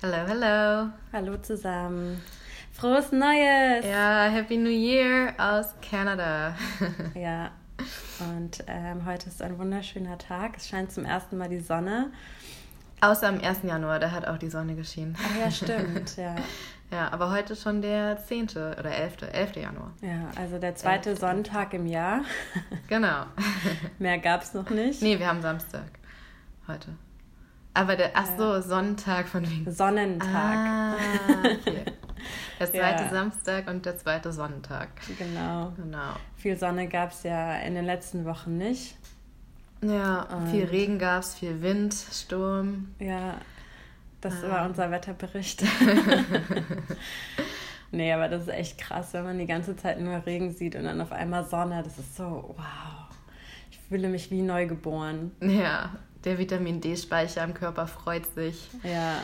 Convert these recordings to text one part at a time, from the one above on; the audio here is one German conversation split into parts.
Hello, hello. Hallo zusammen. Frohes Neues! Ja, Happy New Year aus Kanada. ja, und ähm, heute ist ein wunderschöner Tag. Es scheint zum ersten Mal die Sonne. Außer am 1. Januar, da hat auch die Sonne geschienen. Ach ja, stimmt, ja. Ja, aber heute schon der 10. oder 11. 11. Januar. Ja, also der zweite 11. Sonntag im Jahr. Genau. Mehr gab es noch nicht. Nee, wir haben Samstag heute. Aber der, ach so, Sonntag von wegen. Sonnentag. Ah, okay. Der zweite ja. Samstag und der zweite Sonntag. Genau. Genau. Viel Sonne gab es ja in den letzten Wochen nicht. Ja, und viel Regen gab es, viel Wind, Sturm. Ja, das ah. war unser Wetterbericht. nee, aber das ist echt krass, wenn man die ganze Zeit nur Regen sieht und dann auf einmal Sonne. Das ist so, wow. Ich fühle mich wie neugeboren. Ja, der Vitamin D-Speicher im Körper freut sich. Ja,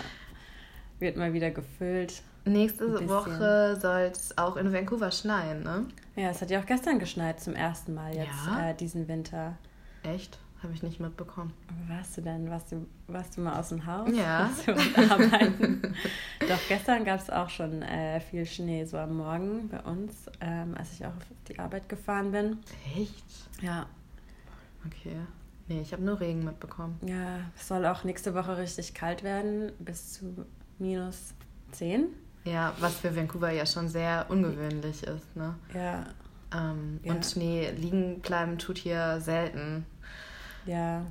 wird mal wieder gefüllt. Nächste Woche soll es auch in Vancouver schneien, ne? Ja, es hat ja auch gestern geschneit zum ersten Mal jetzt ja? äh, diesen Winter. Echt? Habe ich nicht mitbekommen. Warst du denn? Warst du, warst du mal aus dem Haus? Ja. arbeiten? Doch, gestern gab es auch schon äh, viel Schnee, so am Morgen bei uns, ähm, als ich auch auf die Arbeit gefahren bin. Echt? Ja. Okay. Nee, ich habe nur Regen mitbekommen. Ja, es soll auch nächste Woche richtig kalt werden, bis zu minus 10. Ja, was für Vancouver ja schon sehr ungewöhnlich ist, ne? Ja. Ähm, ja. Und Schnee liegen bleiben tut hier selten. Ja,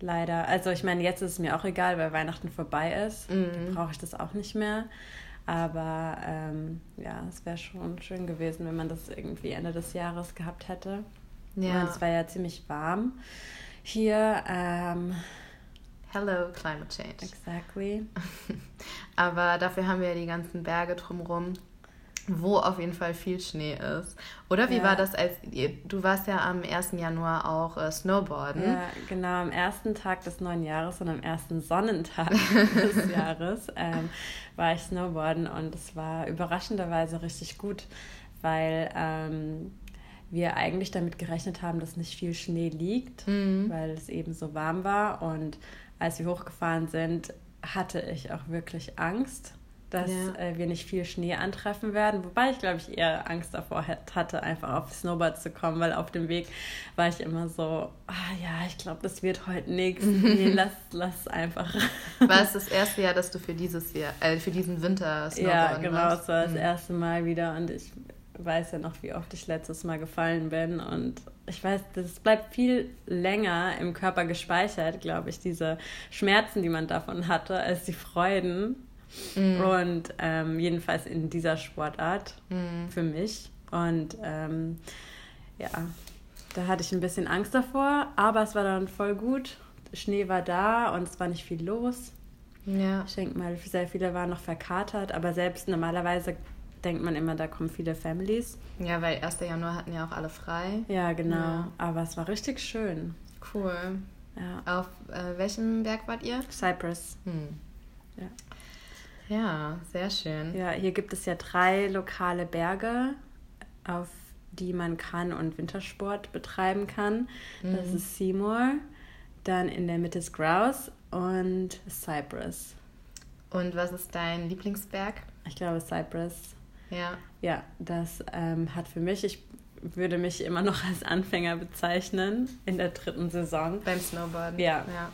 leider. Also ich meine, jetzt ist es mir auch egal, weil Weihnachten vorbei ist. Mhm. Dann brauche ich das auch nicht mehr. Aber ähm, ja, es wäre schon schön gewesen, wenn man das irgendwie Ende des Jahres gehabt hätte. Ja. Und es war ja ziemlich warm hier. Ähm, Hello, Climate Change. Exactly. Aber dafür haben wir ja die ganzen Berge drumherum, wo auf jeden Fall viel Schnee ist. Oder wie ja. war das, als du warst ja am 1. Januar auch äh, Snowboarden? Ja, genau, am ersten Tag des neuen Jahres und am ersten Sonnentag des Jahres ähm, war ich Snowboarden und es war überraschenderweise richtig gut, weil ähm, wir eigentlich damit gerechnet haben, dass nicht viel Schnee liegt, mhm. weil es eben so warm war. Und als wir hochgefahren sind, hatte ich auch wirklich Angst, dass ja. äh, wir nicht viel Schnee antreffen werden. Wobei ich, glaube ich, eher Angst davor hatte, einfach auf Snowboard zu kommen, weil auf dem Weg war ich immer so, ah ja, ich glaube, das wird heute nichts. Nee, lass, lass einfach. War es das erste Jahr, dass du für dieses Jahr, äh, für diesen Winter Snowboarden Ja, genau, es war das mhm. erste Mal wieder und ich weiß ja noch, wie oft ich letztes Mal gefallen bin. Und ich weiß, das bleibt viel länger im Körper gespeichert, glaube ich, diese Schmerzen, die man davon hatte, als die Freuden. Mhm. Und ähm, jedenfalls in dieser Sportart mhm. für mich. Und ähm, ja, da hatte ich ein bisschen Angst davor, aber es war dann voll gut. Schnee war da und es war nicht viel los. Ja. Ich denke mal, sehr viele waren noch verkatert, aber selbst normalerweise denkt man immer, da kommen viele Families. Ja, weil 1. Januar hatten ja auch alle frei. Ja, genau. Ja. Aber es war richtig schön. Cool. Ja. Auf äh, welchem Berg wart ihr? Cyprus. Hm. Ja. Ja, sehr schön. Ja, hier gibt es ja drei lokale Berge, auf die man kann und Wintersport betreiben kann. Mhm. Das ist Seymour, dann in der Mitte ist Grouse und Cyprus. Und was ist dein Lieblingsberg? Ich glaube Cyprus. Ja. Ja, das ähm, hat für mich, ich würde mich immer noch als Anfänger bezeichnen in der dritten Saison. Beim Snowboarden. Ja. ja.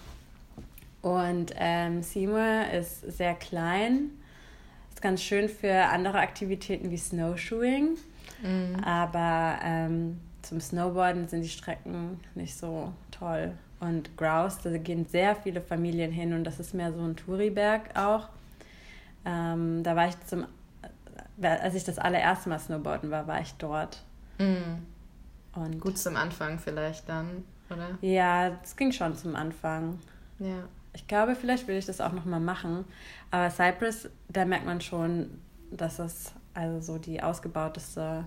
Und ähm, Seymour ist sehr klein. Ist ganz schön für andere Aktivitäten wie Snowshoeing. Mhm. Aber ähm, zum Snowboarden sind die Strecken nicht so toll. Und Grouse, da gehen sehr viele Familien hin und das ist mehr so ein Touriberg auch. Ähm, da war ich zum als ich das allererste Mal Snowboarden war, war ich dort. Mhm. Und Gut zum Anfang vielleicht dann, oder? Ja, das ging schon zum Anfang. Ja. Ich glaube, vielleicht will ich das auch nochmal machen. Aber Cypress, da merkt man schon, dass es also so die ausgebauteste,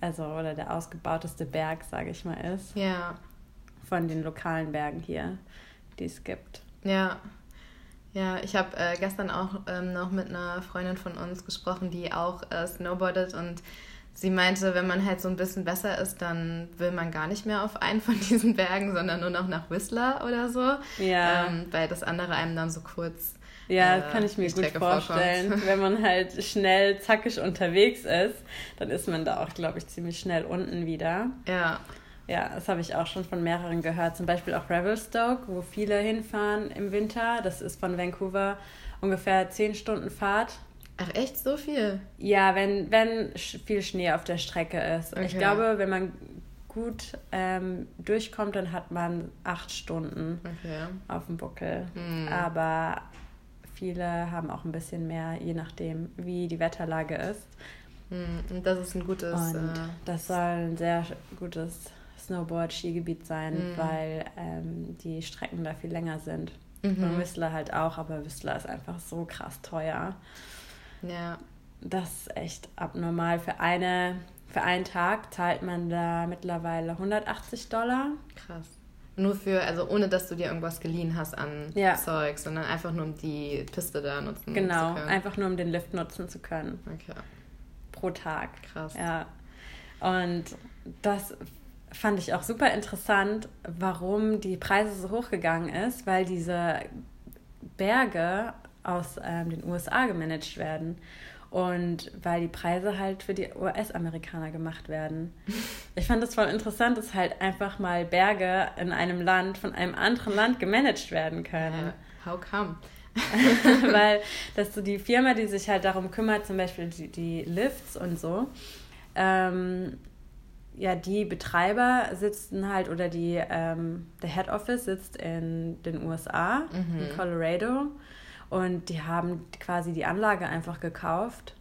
also oder der ausgebauteste Berg, sage ich mal, ist. Ja. Von den lokalen Bergen hier, die es gibt. Ja. Ja, ich habe äh, gestern auch ähm, noch mit einer Freundin von uns gesprochen, die auch äh, snowboardet und sie meinte, wenn man halt so ein bisschen besser ist, dann will man gar nicht mehr auf einen von diesen Bergen, sondern nur noch nach Whistler oder so. Ja. Ähm, weil das andere einem dann so kurz. Ja, äh, kann ich mir gut vorstellen. Vorkommt. Wenn man halt schnell, zackig unterwegs ist, dann ist man da auch, glaube ich, ziemlich schnell unten wieder. Ja. Ja, das habe ich auch schon von mehreren gehört. Zum Beispiel auch Revelstoke, wo viele hinfahren im Winter. Das ist von Vancouver ungefähr zehn Stunden Fahrt. Ach echt, so viel? Ja, wenn, wenn viel Schnee auf der Strecke ist. Okay. Ich glaube, wenn man gut ähm, durchkommt, dann hat man acht Stunden okay. auf dem Buckel. Hm. Aber viele haben auch ein bisschen mehr, je nachdem, wie die Wetterlage ist. Hm. Und das ist ein gutes. Und äh, das soll ein sehr gutes Snowboard-Skigebiet sein, hm. weil ähm, die Strecken da viel länger sind. Mhm. Und Whistler halt auch, aber Whistler ist einfach so krass teuer. Ja. Das ist echt abnormal. Für, eine, für einen Tag zahlt man da mittlerweile 180 Dollar. Krass. Nur für, also ohne dass du dir irgendwas geliehen hast an ja. Zeug, sondern einfach nur um die Piste da nutzen genau, zu können. Genau, einfach nur um den Lift nutzen zu können. Okay. Pro Tag. Krass. Ja. Und das fand ich auch super interessant, warum die Preise so hochgegangen ist, weil diese Berge aus ähm, den USA gemanagt werden und weil die Preise halt für die US-Amerikaner gemacht werden. Ich fand das voll interessant, dass halt einfach mal Berge in einem Land von einem anderen Land gemanagt werden können. Uh, how come? weil dass so die Firma, die sich halt darum kümmert, zum Beispiel die, die Lifts und so, ähm, ja, die Betreiber sitzen halt oder die, ähm, der Head Office sitzt in den USA, mhm. in Colorado. Und die haben quasi die Anlage einfach gekauft,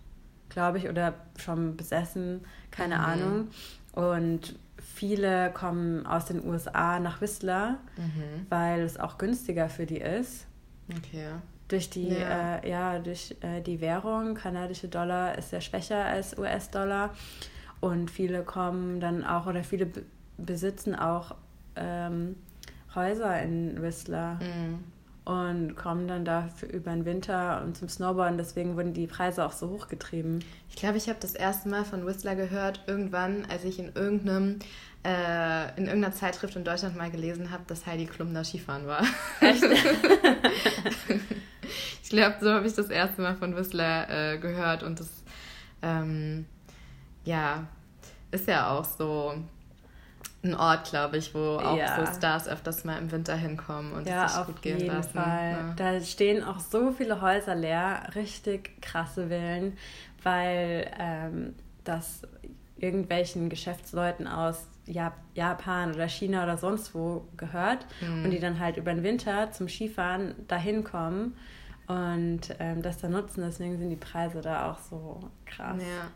glaube ich, oder schon besessen, keine mhm. Ahnung. Und viele kommen aus den USA nach Whistler, mhm. weil es auch günstiger für die ist. Okay. Durch die, ja. Äh, ja, durch äh, die Währung, kanadische Dollar ist ja schwächer als US-Dollar. Und viele kommen dann auch, oder viele besitzen auch ähm, Häuser in Whistler. Mhm und kommen dann dafür über den Winter und zum Snowboarden. Deswegen wurden die Preise auch so hochgetrieben. Ich glaube, ich habe das erste Mal von Whistler gehört, irgendwann, als ich in irgendeinem äh, in irgendeiner Zeitschrift in Deutschland mal gelesen habe, dass Heidi Klum da Skifahren war. Echt? ich glaube, so habe ich das erste Mal von Whistler äh, gehört und das ähm, ja ist ja auch so ein Ort, glaube ich, wo auch ja. so Stars öfters mal im Winter hinkommen und ja, sich gut gehen lassen. Ja. Da stehen auch so viele Häuser leer, richtig krasse Villen, weil ähm, das irgendwelchen Geschäftsleuten aus Japan oder China oder sonst wo gehört mhm. und die dann halt über den Winter zum Skifahren dahin kommen und ähm, das dann nutzen. Deswegen sind die Preise da auch so krass. Ja.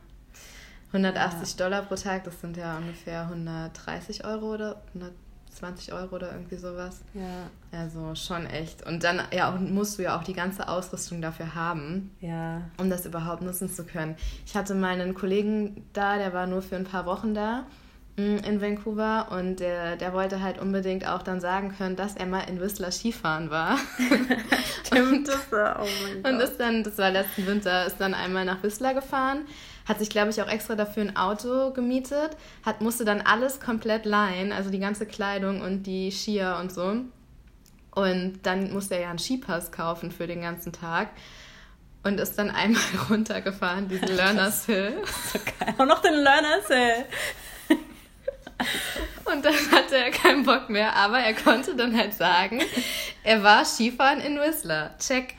180 ja. Dollar pro Tag, das sind ja ungefähr 130 Euro oder 120 Euro oder irgendwie sowas. Ja. Also schon echt. Und dann ja, musst du ja auch die ganze Ausrüstung dafür haben, ja. um das überhaupt nutzen zu können. Ich hatte mal einen Kollegen da, der war nur für ein paar Wochen da mm, in Vancouver und der, der wollte halt unbedingt auch dann sagen können, dass er mal in Whistler Skifahren war. Stimmt, das war, oh mein Gott. Und ist dann, das war letzten Winter, ist dann einmal nach Whistler gefahren, hat sich, glaube ich, auch extra dafür ein Auto gemietet, hat, musste dann alles komplett leihen, also die ganze Kleidung und die Skier und so. Und dann musste er ja einen Skipass kaufen für den ganzen Tag und ist dann einmal runtergefahren, diesen Learner's Hill. So geil. Auch noch den Learner's Hill. Und dann hatte er keinen Bock mehr, aber er konnte dann halt sagen, er war Skifahren in Whistler. Check.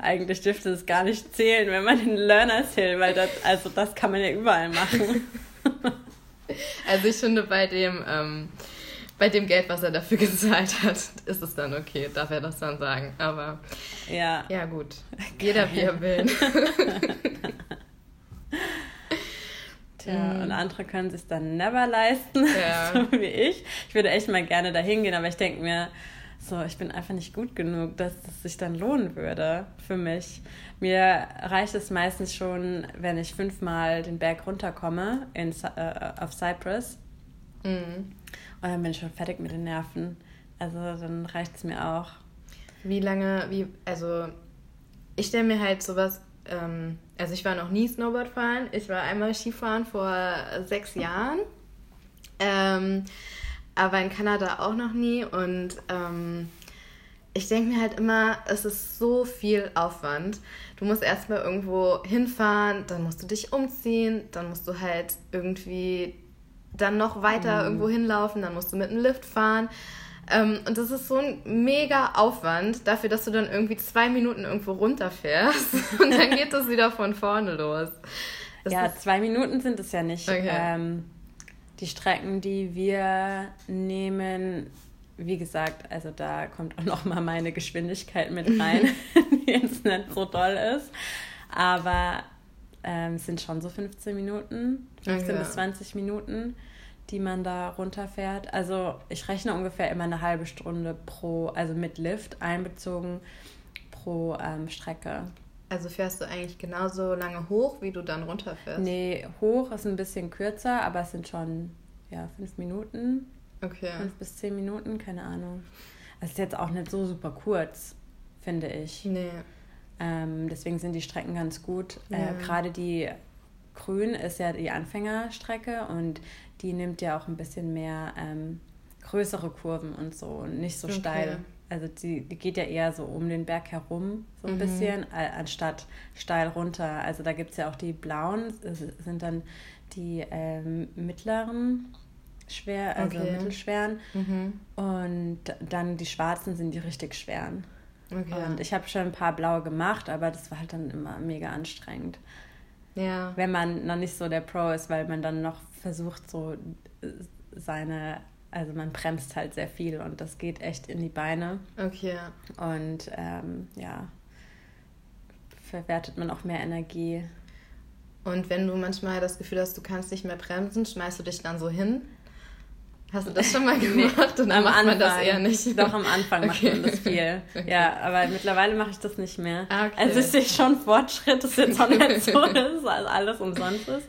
Eigentlich dürfte es gar nicht zählen, wenn man den Learners Hill, weil das, also das kann man ja überall machen. Also ich finde, bei dem, ähm, bei dem Geld, was er dafür gezahlt hat, ist es dann okay, darf er das dann sagen. Aber ja, ja gut. Jeder wie er will. Tja, mhm. und andere können sich dann never leisten, ja. so wie ich. Ich würde echt mal gerne dahin gehen, aber ich denke mir, so, ich bin einfach nicht gut genug, dass es sich dann lohnen würde für mich. Mir reicht es meistens schon, wenn ich fünfmal den Berg runterkomme in, äh, auf Cyprus. Mhm. Und dann bin ich schon fertig mit den Nerven. Also dann reicht es mir auch. Wie lange, wie, also ich stelle mir halt sowas ähm, also ich war noch nie Snowboard fahren. Ich war einmal Skifahren vor sechs Jahren. Ähm, aber in Kanada auch noch nie. Und ähm, ich denke mir halt immer, es ist so viel Aufwand. Du musst erstmal irgendwo hinfahren, dann musst du dich umziehen, dann musst du halt irgendwie dann noch weiter mhm. irgendwo hinlaufen, dann musst du mit dem Lift fahren. Ähm, und das ist so ein mega Aufwand dafür, dass du dann irgendwie zwei Minuten irgendwo runterfährst und dann geht das wieder von vorne los. Das ja, zwei Minuten sind es ja nicht. Okay. Ähm, die Strecken, die wir nehmen, wie gesagt, also da kommt auch noch mal meine Geschwindigkeit mit rein, die jetzt nicht so doll ist. Aber ähm, es sind schon so 15 Minuten, 15 okay. bis 20 Minuten die man da runterfährt. Also ich rechne ungefähr immer eine halbe Stunde pro, also mit Lift einbezogen pro ähm, Strecke. Also fährst du eigentlich genauso lange hoch, wie du dann runterfährst? Nee, hoch ist ein bisschen kürzer, aber es sind schon ja, fünf Minuten. Okay. Fünf bis zehn Minuten, keine Ahnung. Das ist jetzt auch nicht so super kurz, finde ich. Nee. Ähm, deswegen sind die Strecken ganz gut. Äh, ja. Äh, Gerade die Grün ist ja die Anfängerstrecke und die nimmt ja auch ein bisschen mehr ähm, größere Kurven und so und nicht so okay. steil. Also die, die geht ja eher so um den Berg herum, so ein mhm. bisschen, anstatt steil runter. Also da gibt es ja auch die blauen, sind dann die ähm, mittleren schwer, also okay. mittelschweren. Mhm. Und dann die schwarzen sind die richtig schweren. Okay. Und ich habe schon ein paar blaue gemacht, aber das war halt dann immer mega anstrengend. Ja. Wenn man noch nicht so der Pro ist, weil man dann noch versucht, so äh, seine, also man bremst halt sehr viel und das geht echt in die Beine. Okay. Und ähm, ja, verwertet man auch mehr Energie. Und wenn du manchmal das Gefühl hast, du kannst nicht mehr bremsen, schmeißt du dich dann so hin Hast du das schon mal gemacht? nee, und dann macht Anfang, man das eher nicht? Doch, am Anfang macht man das viel. Okay. Ja, aber mittlerweile mache ich das nicht mehr. Ah, okay. Also ich sehe schon Fortschritt, das ist jetzt auch nicht so, dass alles umsonst ist.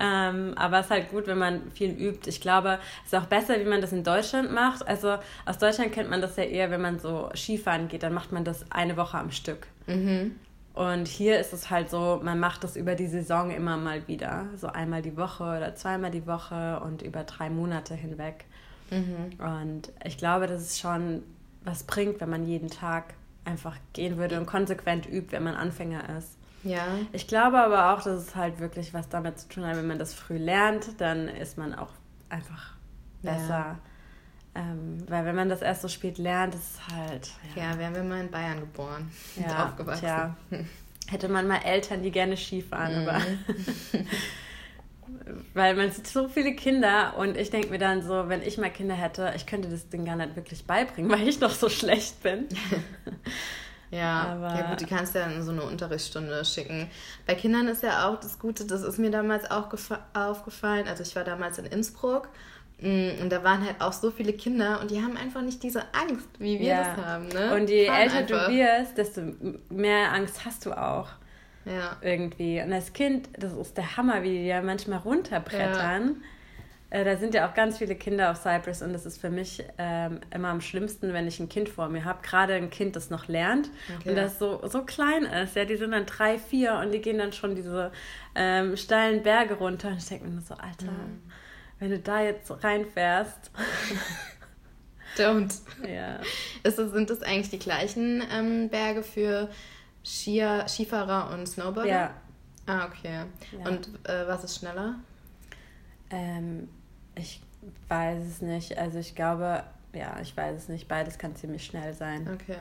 Ähm, aber es ist halt gut, wenn man viel übt. Ich glaube, es ist auch besser, wie man das in Deutschland macht. Also aus Deutschland kennt man das ja eher, wenn man so Skifahren geht, dann macht man das eine Woche am Stück. Mhm. Und hier ist es halt so, man macht das über die Saison immer mal wieder. So einmal die Woche oder zweimal die Woche und über drei Monate hinweg. Mhm. Und ich glaube, dass es schon was bringt, wenn man jeden Tag einfach gehen würde und konsequent übt, wenn man Anfänger ist. Ja. Ich glaube aber auch, dass es halt wirklich was damit zu tun hat, wenn man das früh lernt, dann ist man auch einfach besser. Ja. Ähm, weil wenn man das erst so spät lernt, ist es halt. Ja, ja wären wir mal in Bayern geboren ja, und aufgewachsen. Tja. Hätte man mal Eltern, die gerne Skifahren, mhm. aber. weil man sieht so viele Kinder und ich denke mir dann so, wenn ich mal Kinder hätte, ich könnte das Ding gar nicht wirklich beibringen, weil ich noch so schlecht bin. Ja, aber ja gut, die kannst du ja in so eine Unterrichtsstunde schicken. Bei Kindern ist ja auch das Gute, das ist mir damals auch aufgefallen. Also ich war damals in Innsbruck Mm, und da waren halt auch so viele Kinder und die haben einfach nicht diese Angst, wie wir ja. das haben. Ne? Und je Fahren älter einfach. du wirst, desto mehr Angst hast du auch. Ja. Irgendwie. Und als Kind, das ist der Hammer, wie die ja manchmal runterbrettern. Ja. Äh, da sind ja auch ganz viele Kinder auf Cyprus und das ist für mich ähm, immer am schlimmsten, wenn ich ein Kind vor mir habe. Gerade ein Kind, das noch lernt okay. und das so, so klein ist. Ja, die sind dann drei, vier und die gehen dann schon diese ähm, steilen Berge runter. Und ich denke mir nur so, Alter. Mhm wenn du da jetzt reinfährst. Don't. Ja. Ist das, sind das eigentlich die gleichen ähm, Berge für Skier, Skifahrer und Snowboarder? Ja. Ah, okay. Ja. Und äh, was ist schneller? Ähm, ich weiß es nicht. Also ich glaube, ja, ich weiß es nicht. Beides kann ziemlich schnell sein. Okay.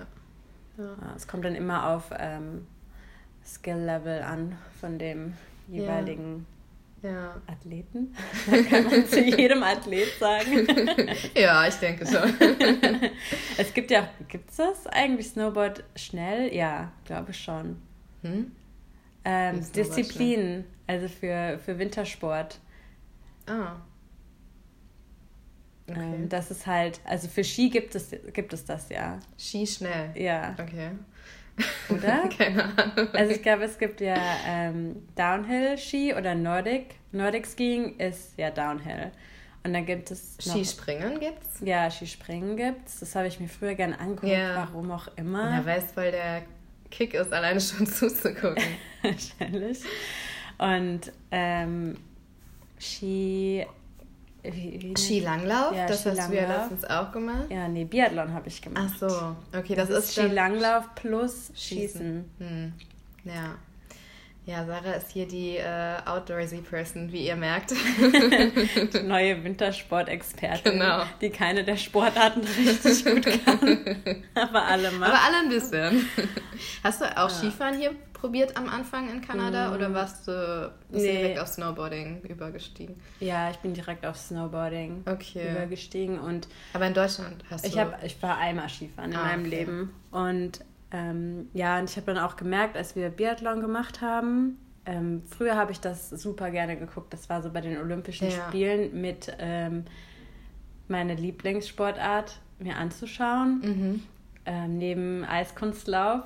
Ja. es kommt dann immer auf ähm, Skill-Level an von dem jeweiligen ja. Athleten? Kann man zu jedem Athlet sagen? ja, ich denke schon. es gibt ja, gibt es das eigentlich Snowboard schnell? Ja, glaube schon. Hm? Ähm, Disziplinen, also für, für Wintersport. Ah. Okay. Ähm, das ist halt, also für Ski gibt es, gibt es das ja. Ski schnell? Ja. Okay. Oder? Keine Ahnung. Also ich glaube, es gibt ja ähm, Downhill-Ski oder Nordic. Nordic Skiing ist ja Downhill. Und dann gibt es noch, Skispringen gibt's? Ja, Skispringen gibt's. Das habe ich mir früher gerne angeguckt, ja. warum auch immer. Ja, weil es voll der Kick ist, alleine schon zuzugucken. Wahrscheinlich. Und ähm, Ski. Wie, wie Skilanglauf? Ja, das Skilanglauf. hast du ja letztens auch gemacht. Ja, nee, Biathlon habe ich gemacht. Ach so, okay, das, das ist Skilanglauf plus Schießen. Schießen. Hm. Ja. Ja, Sarah ist hier die äh, outdoorsy Person, wie ihr merkt. die neue Wintersport-Expertin, genau. die keine der Sportarten richtig gut kann. Aber alle mal. Aber alle ein bisschen. Hast du auch ja. Skifahren hier probiert am Anfang in Kanada mm. oder warst du, bist nee. direkt auf Snowboarding übergestiegen? Ja, ich bin direkt auf Snowboarding okay. übergestiegen und. Aber in Deutschland hast ich du. Hab, ich war einmal Skifahren in ah, meinem okay. Leben und ähm, ja, und ich habe dann auch gemerkt, als wir Biathlon gemacht haben, ähm, früher habe ich das super gerne geguckt. Das war so bei den Olympischen ja. Spielen mit ähm, meine Lieblingssportart mir anzuschauen. Mhm. Ähm, neben Eiskunstlauf.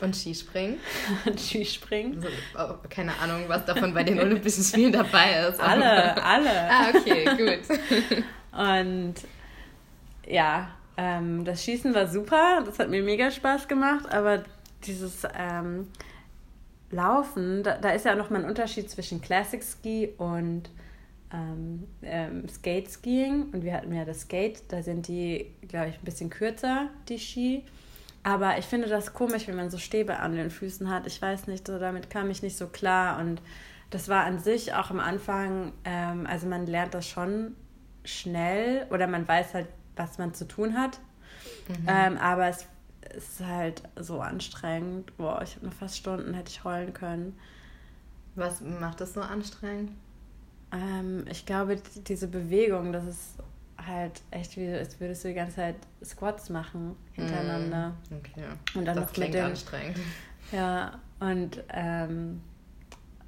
Und Skispringen. Und Skispringen. Also, oh, keine Ahnung, was davon bei den Olympischen Spielen dabei ist. Alle, alle. ah, okay, gut. Und ja, ähm, das Schießen war super, das hat mir mega Spaß gemacht, aber dieses ähm, Laufen, da, da, ist ja auch nochmal ein Unterschied zwischen Classic Ski und ähm, ähm, Skate Skiing. Und wir hatten ja das Skate, da sind die, glaube ich, ein bisschen kürzer, die Ski. Aber ich finde das komisch, wenn man so Stäbe an den Füßen hat. Ich weiß nicht, so damit kam ich nicht so klar. Und das war an sich auch am Anfang, ähm, also man lernt das schon schnell oder man weiß halt, was man zu tun hat. Mhm. Ähm, aber es ist halt so anstrengend. Boah, ich habe noch fast Stunden, hätte ich heulen können. Was macht das so anstrengend? Ähm, ich glaube, diese Bewegung, das ist halt echt wie, als würdest du die ganze Zeit Squats machen hintereinander. Mm, okay. Und dann das noch klingt mit den, anstrengend. Ja, und ähm,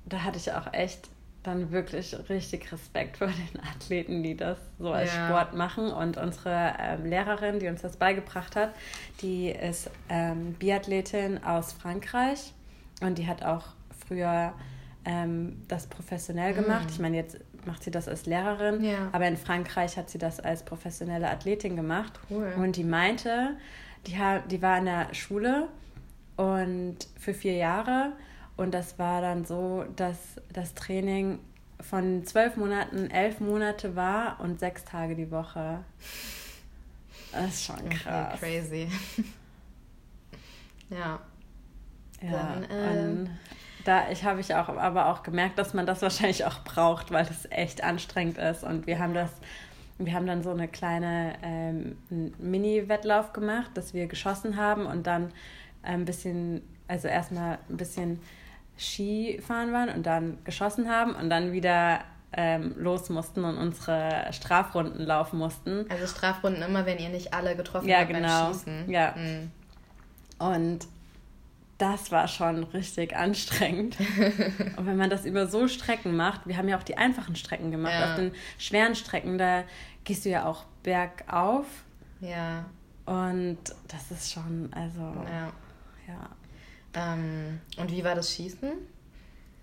da hatte ich auch echt dann wirklich richtig Respekt vor den Athleten, die das so als ja. Sport machen. Und unsere ähm, Lehrerin, die uns das beigebracht hat, die ist ähm, Biathletin aus Frankreich und die hat auch früher ähm, das professionell gemacht. Mhm. Ich meine, jetzt macht sie das als Lehrerin, ja. aber in Frankreich hat sie das als professionelle Athletin gemacht. Cool. Und die meinte, die, die war in der Schule und für vier Jahre und das war dann so, dass das Training von zwölf Monaten elf Monate war und sechs Tage die Woche. Das ist schon krass. Okay, crazy. ja. Ja, dann, äh, da ich habe ich auch aber auch gemerkt, dass man das wahrscheinlich auch braucht, weil es echt anstrengend ist. Und wir haben das, wir haben dann so eine kleine ähm, Mini-Wettlauf gemacht, dass wir geschossen haben und dann ein bisschen, also erstmal ein bisschen Skifahren waren und dann geschossen haben und dann wieder ähm, los mussten und unsere Strafrunden laufen mussten. Also Strafrunden immer, wenn ihr nicht alle getroffen ja, habt genau. beim Schießen. Ja, mhm. Und das war schon richtig anstrengend. und wenn man das über so Strecken macht, wir haben ja auch die einfachen Strecken gemacht, ja. auf den schweren Strecken, da gehst du ja auch bergauf. Ja. Und das ist schon, also, ja. ja. Ähm, und wie war das Schießen?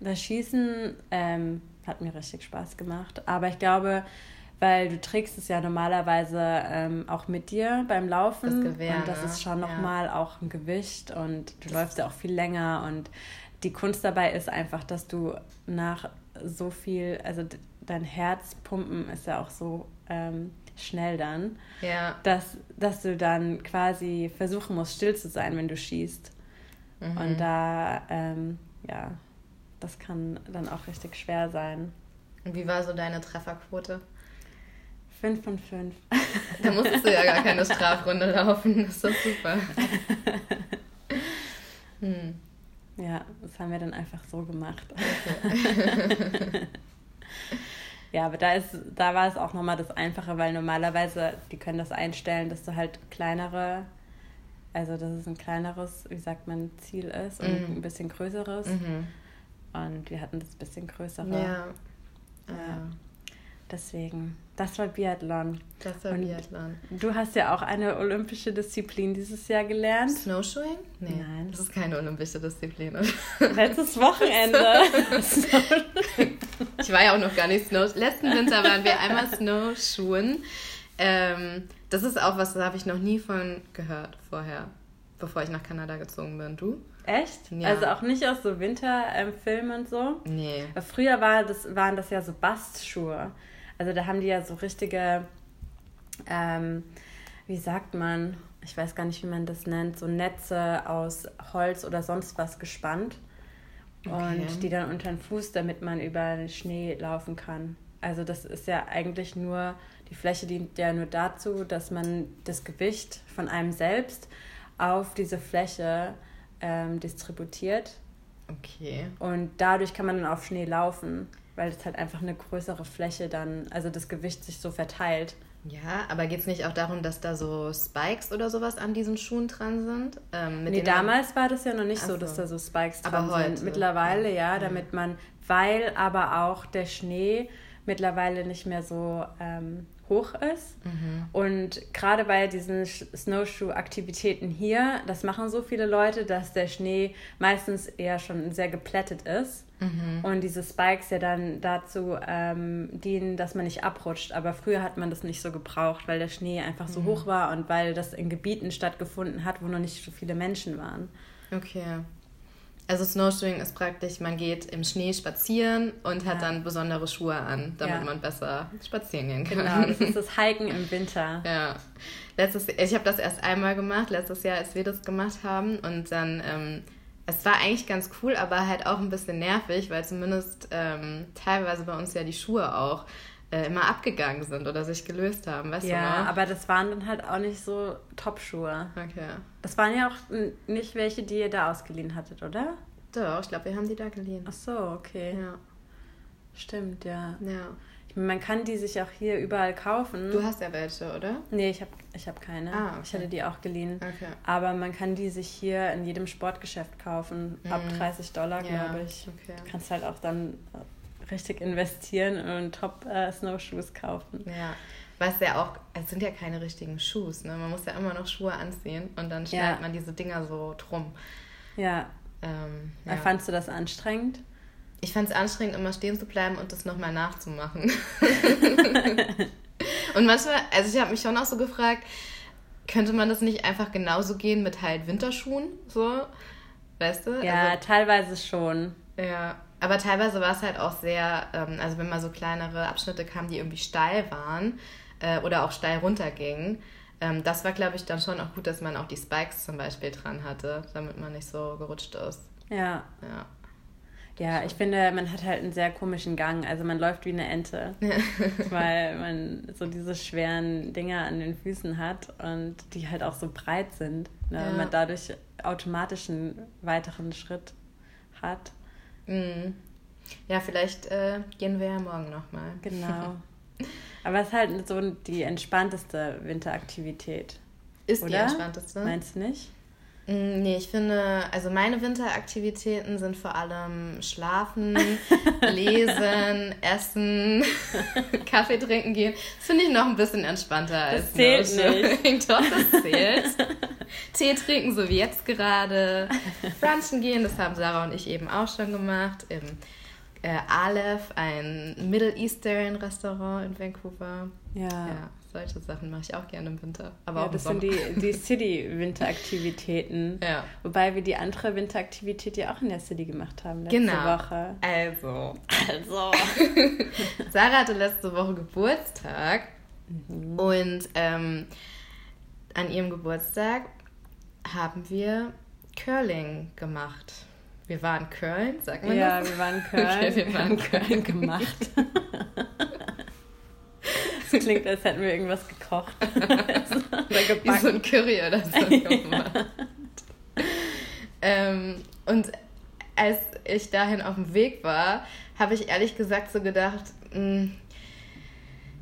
Das Schießen ähm, hat mir richtig Spaß gemacht. Aber ich glaube, weil du trägst es ja normalerweise ähm, auch mit dir beim Laufen. Das Gewehr, und das ne? ist schon nochmal ja. auch ein Gewicht und du das läufst ja auch viel länger. Und die Kunst dabei ist einfach, dass du nach so viel, also dein Herzpumpen ist ja auch so ähm, schnell dann, ja. dass, dass du dann quasi versuchen musst, still zu sein, wenn du schießt. Mhm. Und da, ähm, ja, das kann dann auch richtig schwer sein. Und wie war so deine Trefferquote? Fünf von fünf. Da musstest du ja gar keine Strafrunde laufen. Das ist doch super. Hm. Ja, das haben wir dann einfach so gemacht. Okay. ja, aber da, ist, da war es auch nochmal das Einfache, weil normalerweise, die können das einstellen, dass du halt kleinere also dass es ein kleineres, wie sagt man, Ziel ist und mhm. ein bisschen größeres. Mhm. Und wir hatten das bisschen größere. Ja. ja. Deswegen, das war Biathlon. Das war und Biathlon. Du hast ja auch eine olympische Disziplin dieses Jahr gelernt. Snowshoeing? Nee, Nein. Das ist keine olympische Disziplin. Letztes Wochenende. ich war ja auch noch gar nicht Snow. Letzten Winter waren wir einmal Snowschuhen. Ähm, das ist auch was, da habe ich noch nie von gehört vorher. bevor ich nach Kanada gezogen bin. Du? Echt? Ja. Also auch nicht aus so Winterfilmen ähm, und so? Nee. Früher war das, waren das ja so Bastschuhe. Also da haben die ja so richtige, ähm, wie sagt man, ich weiß gar nicht, wie man das nennt, so Netze aus Holz oder sonst was gespannt. Okay. Und die dann unter den Fuß, damit man über den Schnee laufen kann. Also das ist ja eigentlich nur, die Fläche dient ja nur dazu, dass man das Gewicht von einem selbst auf diese Fläche ähm, distributiert. Okay. Und dadurch kann man dann auf Schnee laufen, weil es halt einfach eine größere Fläche dann, also das Gewicht sich so verteilt. Ja, aber geht es nicht auch darum, dass da so Spikes oder sowas an diesen Schuhen dran sind? Ähm, nee, damals war das ja noch nicht so, dass da so Spikes dran aber heute. sind. Mittlerweile ja, ja, damit man, weil aber auch der Schnee mittlerweile nicht mehr so ähm, hoch ist. Mhm. Und gerade bei diesen Snowshoe-Aktivitäten hier, das machen so viele Leute, dass der Schnee meistens eher schon sehr geplättet ist. Mhm. Und diese Spikes ja dann dazu ähm, dienen, dass man nicht abrutscht. Aber früher hat man das nicht so gebraucht, weil der Schnee einfach so mhm. hoch war und weil das in Gebieten stattgefunden hat, wo noch nicht so viele Menschen waren. Okay. Also Snowshoeing ist praktisch, man geht im Schnee spazieren und hat ja. dann besondere Schuhe an, damit ja. man besser spazieren gehen kann. Genau, das ist das Hiken im Winter. Ja. Letztes, ich habe das erst einmal gemacht, letztes Jahr, als wir das gemacht haben. Und dann, ähm, es war eigentlich ganz cool, aber halt auch ein bisschen nervig, weil zumindest ähm, teilweise bei uns ja die Schuhe auch äh, immer abgegangen sind oder sich gelöst haben, weißt ja, du noch? aber das waren dann halt auch nicht so Top-Schuhe. Okay. Das waren ja auch nicht welche, die ihr da ausgeliehen hattet, oder? Doch, ich glaube, wir haben die da geliehen. Ach so, okay. Ja. Stimmt, ja. Ja. Ich meine, man kann die sich auch hier überall kaufen. Du hast ja welche, oder? Nee, ich habe ich hab keine. Ah, okay. Ich hatte die auch geliehen. Okay. Aber man kann die sich hier in jedem Sportgeschäft kaufen. Mhm. Ab 30 Dollar, ja. glaube ich. Okay. Du kannst halt auch dann richtig investieren und Top-Snowshoes äh, kaufen. Ja. Was ja auch, es sind ja keine richtigen Schuhe, ne? Man muss ja immer noch Schuhe anziehen und dann schneidet ja. man diese Dinger so drum. Ja. Ähm, ja. Fandst du das anstrengend? Ich fand es anstrengend, immer stehen zu bleiben und das nochmal nachzumachen. und manchmal, also ich habe mich schon auch so gefragt, könnte man das nicht einfach genauso gehen mit halt Winterschuhen? So, weißt du? Ja, also, teilweise schon. Ja, aber teilweise war es halt auch sehr, ähm, also wenn mal so kleinere Abschnitte kamen, die irgendwie steil waren äh, oder auch steil runtergingen, ähm, das war, glaube ich, dann schon auch gut, dass man auch die Spikes zum Beispiel dran hatte, damit man nicht so gerutscht ist. Ja. Ja. Ja, ich finde, man hat halt einen sehr komischen Gang. Also man läuft wie eine Ente, weil man so diese schweren Dinger an den Füßen hat und die halt auch so breit sind. Ne? Ja. Und man dadurch automatisch einen weiteren Schritt hat. Mhm. Ja, vielleicht äh, gehen wir ja morgen nochmal. Genau. Aber es ist halt so die entspannteste Winteraktivität. Ist oder? die entspannteste? Meinst du nicht? Mm, nee, ich finde, also meine Winteraktivitäten sind vor allem Schlafen, Lesen, Essen, Kaffee trinken gehen. Das finde ich noch ein bisschen entspannter als das zählt nicht. Doch, das zählt. Tee trinken, so wie jetzt gerade. Brunchen gehen, das haben Sarah und ich eben auch schon gemacht. Im äh, Aleph, ein Middle Eastern Restaurant in Vancouver. Ja. ja solche Sachen mache ich auch gerne im Winter. Aber ja, auch das sind die, die City-Winteraktivitäten. ja. Wobei wir die andere Winteraktivität ja auch in der City gemacht haben letzte genau. Woche. Also. Also. Sarah hatte letzte Woche Geburtstag. Mhm. Und ähm, an ihrem Geburtstag haben wir Curling gemacht. Wir waren Köln, sagt man ja, das? Ja, wir waren Köln. Okay, wir waren Köln gemacht. Das klingt, als hätten wir irgendwas gekocht. oder gebacken. Wie so ein Curry oder so gemacht. ähm, und als ich dahin auf dem Weg war, habe ich ehrlich gesagt so gedacht, mh, hm,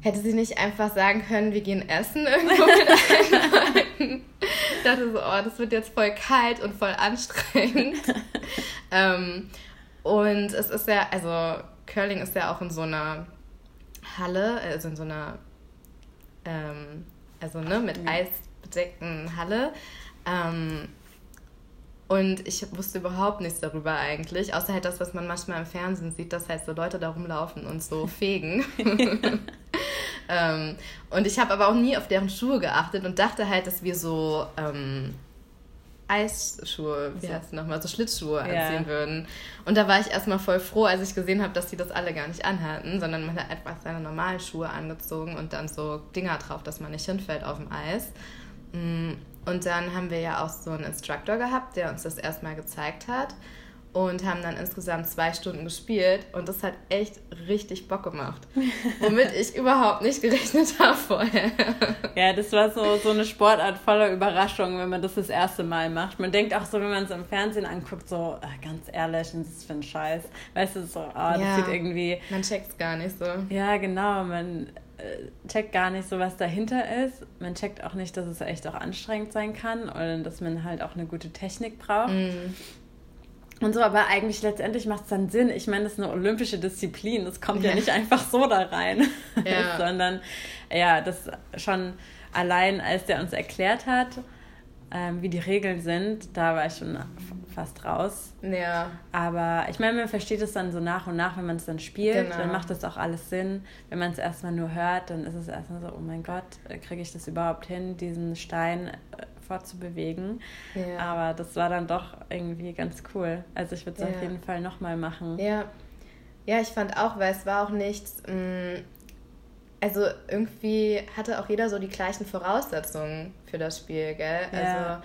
hätte sie nicht einfach sagen können, wir gehen essen irgendwo mit Ich dachte so, oh, das wird jetzt voll kalt und voll anstrengend. ähm, und es ist ja, also Curling ist ja auch in so einer Halle, also in so einer, ähm, also ne, mit mhm. eisbedeckten Halle. Ähm, und ich wusste überhaupt nichts darüber eigentlich, außer halt das, was man manchmal im Fernsehen sieht, dass halt so Leute da rumlaufen und so fegen. ähm, und ich habe aber auch nie auf deren Schuhe geachtet und dachte halt, dass wir so, ähm, Eisschuhe, wie heißt es nochmal, so Schlittschuhe anziehen ja. würden. Und da war ich erstmal voll froh, als ich gesehen habe, dass die das alle gar nicht anhatten, sondern man hat einfach seine normalen Schuhe angezogen und dann so Dinger drauf, dass man nicht hinfällt auf dem Eis. Mm, und dann haben wir ja auch so einen Instructor gehabt, der uns das erstmal gezeigt hat und haben dann insgesamt zwei Stunden gespielt und das hat echt richtig Bock gemacht, womit ich überhaupt nicht gerechnet habe vorher. Ja, das war so, so eine Sportart voller Überraschung, wenn man das das erste Mal macht. Man denkt auch so, wenn man es im Fernsehen anguckt, so, ach, ganz ehrlich, was ist das für ein Scheiß? Weißt du, so, oh, das ja, sieht irgendwie... Man checkt es gar nicht so. Ja, genau, man äh, checkt gar nicht so, was dahinter ist. Man checkt auch nicht, dass es echt auch anstrengend sein kann oder dass man halt auch eine gute Technik braucht. Mm. Und so, aber eigentlich letztendlich macht es dann Sinn. Ich meine, das ist eine olympische Disziplin. Das kommt ja, ja nicht einfach so da rein, ja. sondern ja, das schon allein, als der uns erklärt hat, ähm, wie die Regeln sind, da war ich schon fast raus. Ja. Aber ich meine, man versteht es dann so nach und nach, wenn man es dann spielt, genau. dann macht das auch alles Sinn. Wenn man es erstmal nur hört, dann ist es erstmal so, oh mein Gott, kriege ich das überhaupt hin, diesen Stein äh, fortzubewegen. Ja. Aber das war dann doch irgendwie ganz cool. Also ich würde es ja. auf jeden Fall nochmal machen. Ja. Ja, ich fand auch, weil es war auch nichts. Mm, also irgendwie hatte auch jeder so die gleichen Voraussetzungen für das Spiel, gell? Ja.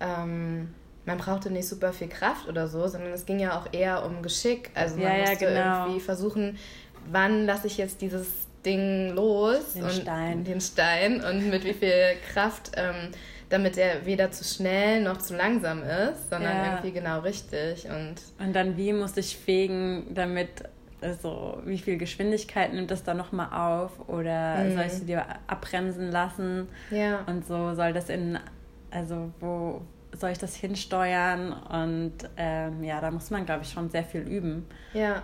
Also ähm, man brauchte nicht super viel Kraft oder so, sondern es ging ja auch eher um Geschick. Also man ja, musste genau. irgendwie versuchen, wann lasse ich jetzt dieses Ding los den und Stein. den Stein und mit wie viel Kraft ähm, damit er weder zu schnell noch zu langsam ist, sondern ja. irgendwie genau richtig. Und, und dann wie muss ich fegen, damit also wie viel Geschwindigkeit nimmt das dann nochmal auf oder mhm. soll ich sie dir abbremsen lassen? Ja. Und so soll das in, also wo soll ich das hinsteuern? Und ähm, ja, da muss man, glaube ich, schon sehr viel üben. Ja.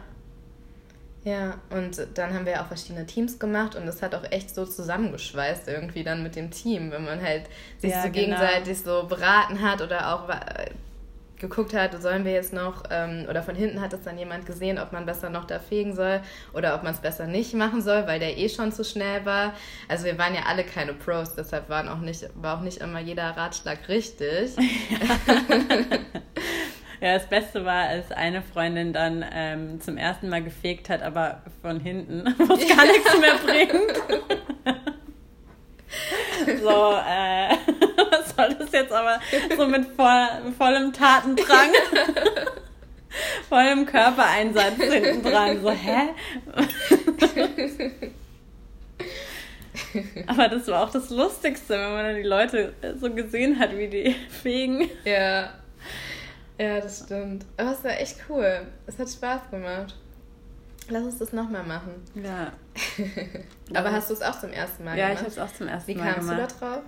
Ja, und dann haben wir auch verschiedene Teams gemacht und das hat auch echt so zusammengeschweißt irgendwie dann mit dem Team, wenn man halt sich ja, so genau. gegenseitig so beraten hat oder auch geguckt hat, sollen wir jetzt noch, ähm, oder von hinten hat es dann jemand gesehen, ob man besser noch da fegen soll oder ob man es besser nicht machen soll, weil der eh schon zu schnell war. Also wir waren ja alle keine Pros, deshalb waren auch nicht, war auch nicht immer jeder Ratschlag richtig. Ja. Das Beste war, als eine Freundin dann ähm, zum ersten Mal gefegt hat, aber von hinten, wo es gar nichts mehr bringt. so, äh, was soll das jetzt aber so mit voll, vollem Tatendrang, vollem Körpereinsatz hinten dran, so, hä? Aber das war auch das Lustigste, wenn man dann die Leute so gesehen hat, wie die fegen. Ja. Ja, das stimmt. Aber es war echt cool. Es hat Spaß gemacht. Lass uns das nochmal machen. Ja. Aber hast du es auch zum ersten Mal ja, gemacht? Ja, ich habe es auch zum ersten Mal gemacht. Wie kamst du da drauf?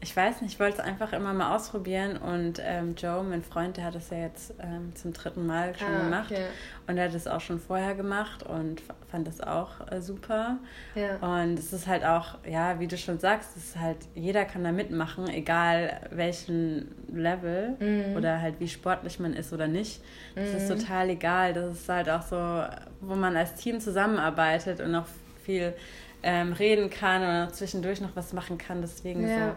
Ich weiß nicht, ich wollte es einfach immer mal ausprobieren und ähm, Joe, mein Freund, der hat es ja jetzt ähm, zum dritten Mal schon ah, gemacht okay. und er hat es auch schon vorher gemacht und fand das auch äh, super. Ja. Und es ist halt auch, ja, wie du schon sagst, es ist halt, jeder kann da mitmachen, egal welchen Level mhm. oder halt wie sportlich man ist oder nicht. Das mhm. ist total egal. Das ist halt auch so, wo man als Team zusammenarbeitet und auch viel ähm, reden kann oder zwischendurch noch was machen kann. Deswegen ja. so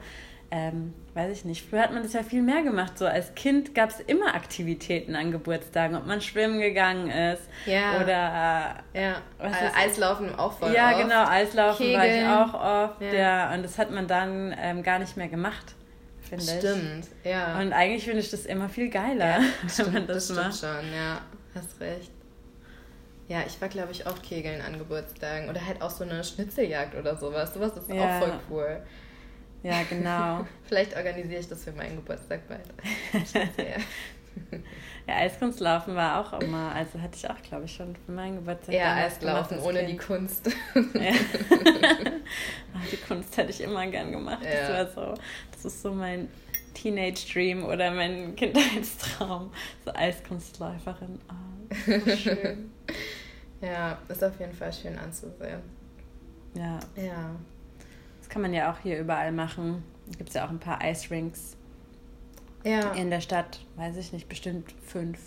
ähm, weiß ich nicht, früher hat man das ja viel mehr gemacht. So als Kind gab es immer Aktivitäten an Geburtstagen, ob man schwimmen gegangen ist ja. oder äh, ja. äh, Eislaufen auch voll Ja, oft. genau, Eislaufen Kegeln. war ich auch oft. Ja. ja. und das hat man dann ähm, gar nicht mehr gemacht, finde ich. Stimmt, ja. Und eigentlich finde ich das immer viel geiler, ja, wenn stimmt, man das, das macht. Stimmt schon, ja, hast recht. Ja, ich war, glaube ich, oft Kegeln an Geburtstagen oder halt auch so eine Schnitzeljagd oder sowas. Sowas ist auch voll cool. Ja, genau. Vielleicht organisiere ich das für meinen Geburtstag bald. ja, Eiskunstlaufen war auch immer, also hatte ich auch, glaube ich, schon für meinen Geburtstag. Ja, Eislaufen ohne kind. die Kunst. Ja. Ach, die Kunst hätte ich immer gern gemacht. Ja. Das war so, das ist so mein Teenage-Dream oder mein Kindheitstraum. So Eiskunstläuferin. Oh, so schön. ja, ist auf jeden Fall schön anzusehen. Ja. Ja kann man ja auch hier überall machen. Gibt es ja auch ein paar Ice Rinks. Ja. In der Stadt, weiß ich nicht, bestimmt fünf,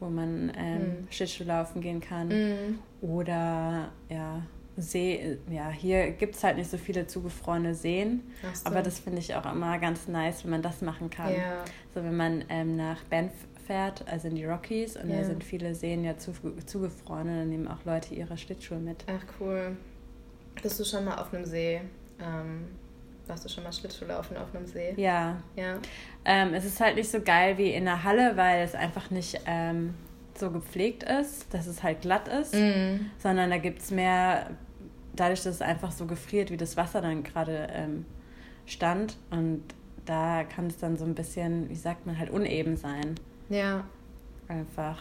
wo man ähm, mhm. Schlittschuh laufen gehen kann. Mhm. Oder ja, See, ja, hier gibt es halt nicht so viele zugefrorene Seen. So. Aber das finde ich auch immer ganz nice, wenn man das machen kann. Ja. So, wenn man ähm, nach Banff fährt, also in die Rockies, und ja. da sind viele Seen ja zu, zugefroren, und dann nehmen auch Leute ihre Schlittschuhe mit. Ach, cool. Bist du schon mal auf einem See? Ähm, warst du schon mal Schlittschuhlaufen auf einem See? Ja. Ja. Ähm, es ist halt nicht so geil wie in der Halle, weil es einfach nicht ähm, so gepflegt ist, dass es halt glatt ist, mm. sondern da gibt es mehr dadurch, dass es einfach so gefriert, wie das Wasser dann gerade ähm, stand. Und da kann es dann so ein bisschen, wie sagt man, halt uneben sein. Ja. Einfach.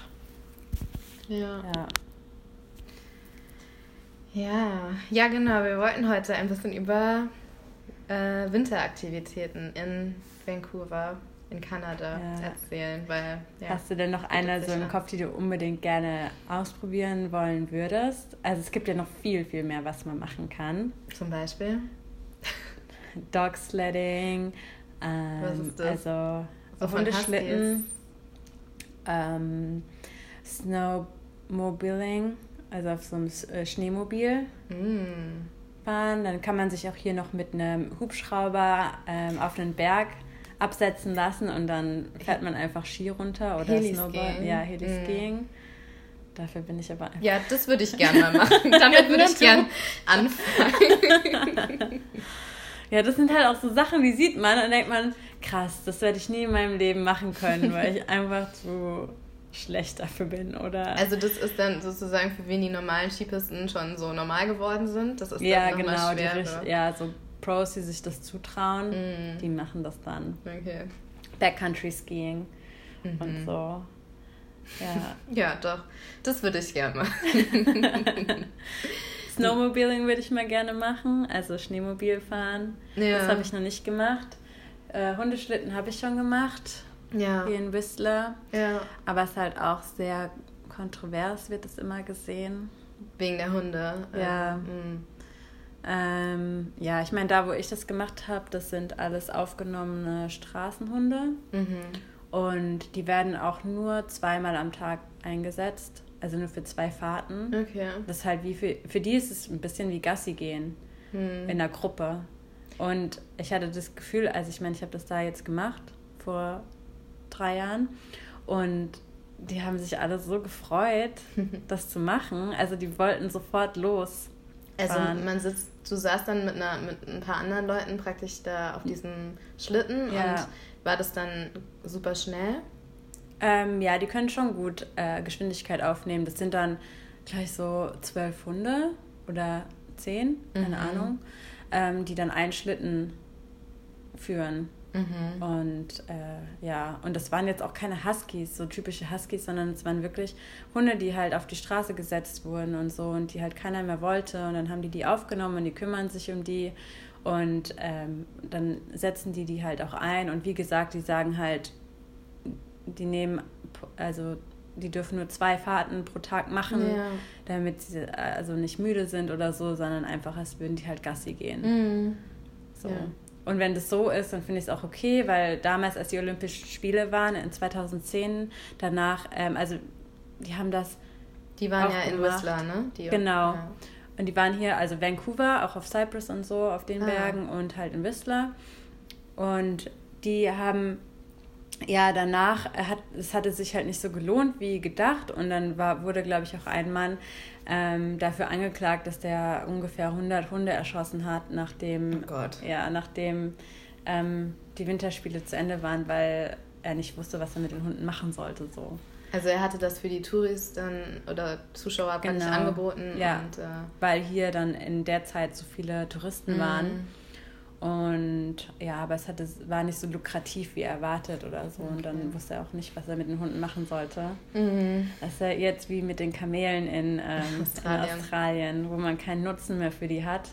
Ja. Ja. Ja, ja genau. Wir wollten heute ein bisschen über äh, Winteraktivitäten in Vancouver in Kanada ja. erzählen, weil ja, Hast du denn noch eine so im Kopf, die du unbedingt gerne ausprobieren wollen würdest? Also es gibt ja noch viel, viel mehr, was man machen kann. Zum Beispiel? Dog Sledding, ähm, was ist das? also so Hundeschlitten, ähm, Snowmobiling, also auf so einem äh, Schneemobil. Mm. Fahren. Dann kann man sich auch hier noch mit einem Hubschrauber ähm, auf einen Berg absetzen lassen und dann fährt man einfach Ski runter oder Snowboard. Ja, Heliskiing. Mm. Dafür bin ich aber. Ja, das würde ich gerne mal machen. Damit würde ich gerne anfangen. ja, das sind halt auch so Sachen, die sieht man und denkt man, krass, das werde ich nie in meinem Leben machen können, weil ich einfach zu schlecht dafür bin, oder? Also das ist dann sozusagen für wen die normalen Skipisten schon so normal geworden sind. Das ist ja, dann genau, schwer, die, ja, so Pros, die sich das zutrauen, mm. die machen das dann. Okay. Backcountry Skiing mhm. und so. Ja. ja, doch. Das würde ich gerne machen. Snowmobiling würde ich mal gerne machen, also Schneemobil fahren. Ja. Das habe ich noch nicht gemacht. Äh, Hundeschlitten habe ich schon gemacht. Ja. Hier in Whistler. Ja. Aber es ist halt auch sehr kontrovers, wird es immer gesehen. Wegen der Hunde. Ja. Ähm, ähm, ja, ich meine, da wo ich das gemacht habe, das sind alles aufgenommene Straßenhunde. Mhm. Und die werden auch nur zweimal am Tag eingesetzt. Also nur für zwei Fahrten. Okay. Das ist halt wie für, für die ist es ein bisschen wie Gassi gehen. Mhm. In der Gruppe. Und ich hatte das Gefühl, also ich meine, ich habe das da jetzt gemacht vor drei Jahren. Und die haben sich alle so gefreut, das zu machen. Also die wollten sofort los. Also man sitzt, du saßt dann mit, einer, mit ein paar anderen Leuten praktisch da auf diesem Schlitten ja. und war das dann super schnell? Ähm, ja, die können schon gut äh, Geschwindigkeit aufnehmen. Das sind dann gleich so zwölf Hunde oder zehn, keine mhm. Ahnung, ähm, die dann einen Schlitten führen. Mhm. Und äh, ja, und das waren jetzt auch keine Huskies, so typische Huskies, sondern es waren wirklich Hunde, die halt auf die Straße gesetzt wurden und so und die halt keiner mehr wollte. Und dann haben die die aufgenommen und die kümmern sich um die. Und ähm, dann setzen die die halt auch ein. Und wie gesagt, die sagen halt, die nehmen, also die dürfen nur zwei Fahrten pro Tag machen, ja. damit sie also nicht müde sind oder so, sondern einfach, als würden die halt Gassi gehen. Mhm. So. Ja. Und wenn das so ist, dann finde ich es auch okay, weil damals, als die Olympischen Spiele waren, in 2010, danach, ähm, also die haben das. Die waren ja in Whistler, ne? Die, genau. Ja. Und die waren hier, also Vancouver, auch auf Cyprus und so, auf den ah. Bergen und halt in Whistler. Und die haben ja, danach hat es hatte sich halt nicht so gelohnt wie gedacht und dann war, wurde, glaube ich, auch ein Mann ähm, dafür angeklagt, dass der ungefähr 100 Hunde erschossen hat, nachdem, oh ja, nachdem ähm, die Winterspiele zu Ende waren, weil er nicht wusste, was er mit den Hunden machen sollte. So. Also er hatte das für die Touristen oder Zuschauer genau. angeboten. Ja, und, äh, weil hier dann in der Zeit so viele Touristen mhm. waren und ja, aber es hatte, war nicht so lukrativ wie erwartet oder so. Okay. Und dann wusste er auch nicht, was er mit den Hunden machen sollte. Mhm. Das ist ja jetzt wie mit den Kamelen in, ähm, Australien. in Australien, wo man keinen Nutzen mehr für die hat.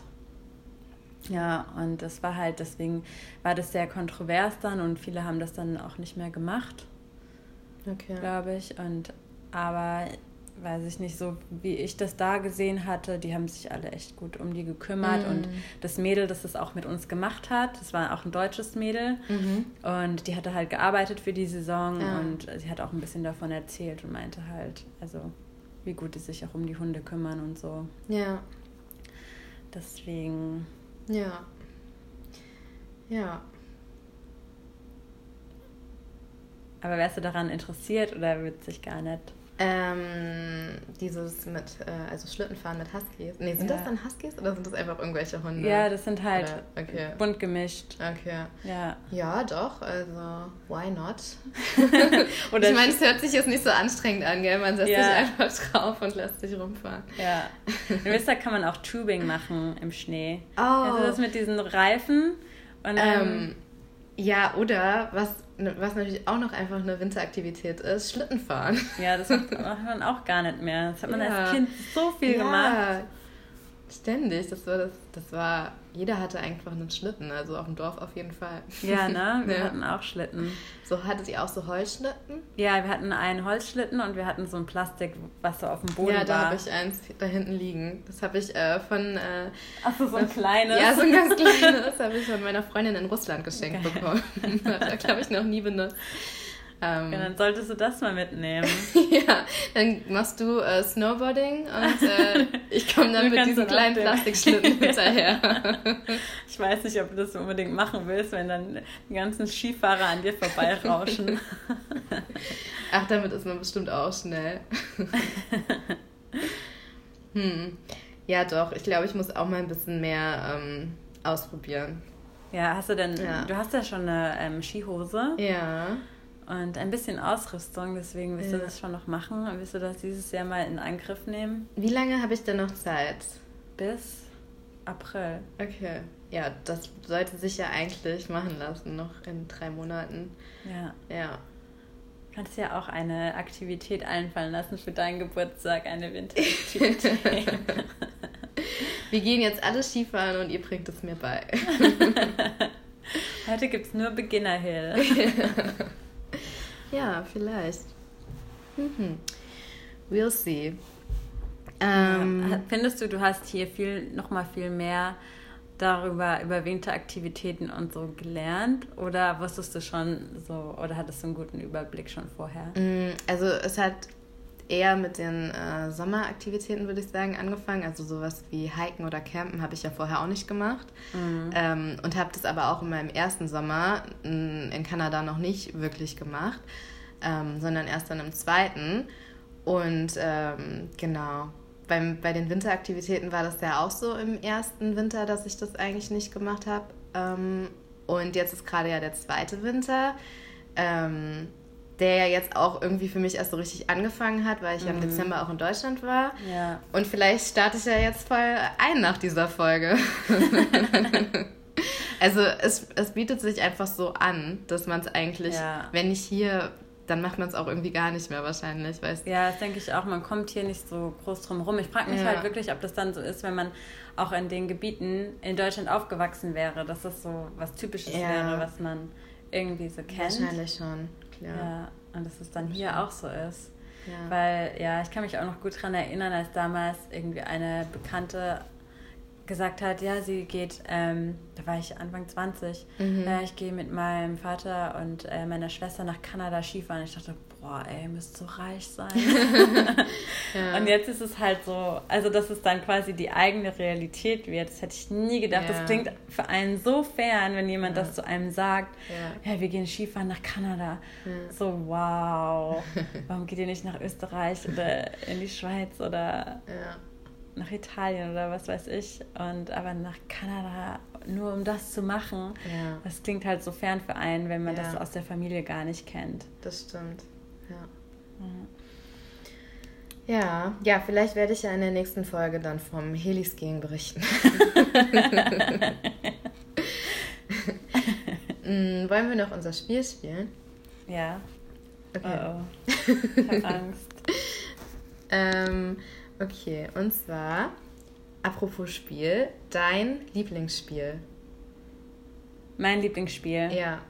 Ja, und das war halt, deswegen war das sehr kontrovers dann und viele haben das dann auch nicht mehr gemacht. Okay. Glaube ich. Und aber weiß ich nicht, so wie ich das da gesehen hatte, die haben sich alle echt gut um die gekümmert. Mhm. Und das Mädel, das das auch mit uns gemacht hat, das war auch ein deutsches Mädel. Mhm. Und die hatte halt gearbeitet für die Saison ja. und sie hat auch ein bisschen davon erzählt und meinte halt, also wie gut die sich auch um die Hunde kümmern und so. Ja. Deswegen. Ja. Ja. Aber wärst du daran interessiert oder wird sich gar nicht? Ähm, dieses mit, äh, also Schlittenfahren mit Huskies. Nee, sind ja. das dann Huskies oder sind das einfach irgendwelche Hunde? Ja, das sind halt okay. bunt gemischt. Okay. Ja. Ja, doch, also why not? oder ich meine, es hört sich jetzt nicht so anstrengend an, gell? Man setzt ja. sich einfach drauf und lässt sich rumfahren. Ja. Im Winter kann man auch Tubing machen im Schnee. Oh. Also das mit diesen Reifen und ähm, ja, oder was was natürlich auch noch einfach eine Winteraktivität ist, Schlittenfahren. Ja, das macht man auch gar nicht mehr. Das hat man ja. als Kind so viel ja. gemacht. Ständig. Das war, das, das war, jeder hatte einfach einen Schlitten, also auf dem Dorf auf jeden Fall. Ja, ne? Wir ja. hatten auch Schlitten. So, hattet ihr auch so Holzschlitten? Ja, wir hatten einen Holzschlitten und wir hatten so ein Plastik, was so auf dem Boden ja, war. Ja, da habe ich eins da hinten liegen. Das habe ich äh, von... Äh, Achso, so ein kleines? Ja, so ein ganz kleines. Das habe ich von meiner Freundin in Russland geschenkt okay. bekommen. das hat glaube ich, noch nie benutzt. Ähm, ja, dann solltest du das mal mitnehmen. ja, dann machst du äh, Snowboarding und äh, ich komme dann mit diesem kleinen Plastikschlitten hinterher. ich weiß nicht, ob du das unbedingt machen willst, wenn dann die ganzen Skifahrer an dir vorbeirauschen. Ach, damit ist man bestimmt auch schnell. hm. Ja, doch. Ich glaube, ich muss auch mal ein bisschen mehr ähm, ausprobieren. Ja, hast du denn, ja. du hast ja schon eine ähm, Skihose. Ja und ein bisschen Ausrüstung. Deswegen willst ja. du das schon noch machen und willst du das dieses Jahr mal in Angriff nehmen? Wie lange habe ich denn noch Zeit? Bis April. Okay. Ja, das sollte sich ja eigentlich machen lassen, noch in drei Monaten. Ja. Ja. Kannst ja auch eine Aktivität einfallen lassen für deinen Geburtstag, eine Winteraktivität. Wir gehen jetzt alle Skifahren und ihr bringt es mir bei. Heute gibt es nur Beginner Hill. Ja, vielleicht. Mhm. We'll see. Ähm, ja, findest du, du hast hier viel, noch mal viel mehr darüber, über Winteraktivitäten und so gelernt? Oder wusstest du schon so, oder hattest du einen guten Überblick schon vorher? Mm, also es hat eher mit den äh, Sommeraktivitäten, würde ich sagen, angefangen. Also sowas wie Hiken oder Campen habe ich ja vorher auch nicht gemacht. Mhm. Ähm, und habe das aber auch in meinem ersten Sommer in Kanada noch nicht wirklich gemacht, ähm, sondern erst dann im zweiten. Und ähm, genau, beim, bei den Winteraktivitäten war das ja auch so im ersten Winter, dass ich das eigentlich nicht gemacht habe. Ähm, und jetzt ist gerade ja der zweite Winter. Der ja jetzt auch irgendwie für mich erst so richtig angefangen hat, weil ich mhm. ja im mhm. Dezember auch in Deutschland war. Ja. Und vielleicht starte ich ja jetzt voll ein nach dieser Folge. also es, es bietet sich einfach so an, dass man es eigentlich, ja. wenn nicht hier, dann macht man es auch irgendwie gar nicht mehr wahrscheinlich. Weißt? Ja, das denke ich auch. Man kommt hier nicht so groß drum rum. Ich frage mich ja. halt wirklich, ob das dann so ist, wenn man auch in den Gebieten in Deutschland aufgewachsen wäre, dass das so was Typisches ja. wäre, was man irgendwie so kennt. Wahrscheinlich schon klar. Ja, und dass es dann hier auch so ist. Ja. Weil, ja, ich kann mich auch noch gut daran erinnern, als damals irgendwie eine Bekannte gesagt hat, ja, sie geht, ähm, da war ich Anfang 20, mhm. äh, ich gehe mit meinem Vater und äh, meiner Schwester nach Kanada Skifahren. Ich dachte, boah, ey, ihr müsst so reich sein. ja. Und jetzt ist es halt so, also dass es dann quasi die eigene Realität wird. Das hätte ich nie gedacht. Ja. Das klingt für einen so fern, wenn jemand ja. das zu einem sagt, ja. wir gehen Skifahren nach Kanada. So, wow, warum geht ihr nicht nach Österreich oder in die Schweiz oder nach Italien oder was weiß ich. Und aber nach Kanada, nur um das zu machen, ja. das klingt halt so fern für einen, wenn man ja. das aus der Familie gar nicht kennt. Das stimmt. Ja. Ja, ja, vielleicht werde ich ja in der nächsten Folge dann vom Heliskiing berichten. mm, wollen wir noch unser Spiel spielen? Ja. Okay. Oh oh. Ich habe Angst. ähm, okay, und zwar, apropos Spiel, dein Lieblingsspiel. Mein Lieblingsspiel? Ja.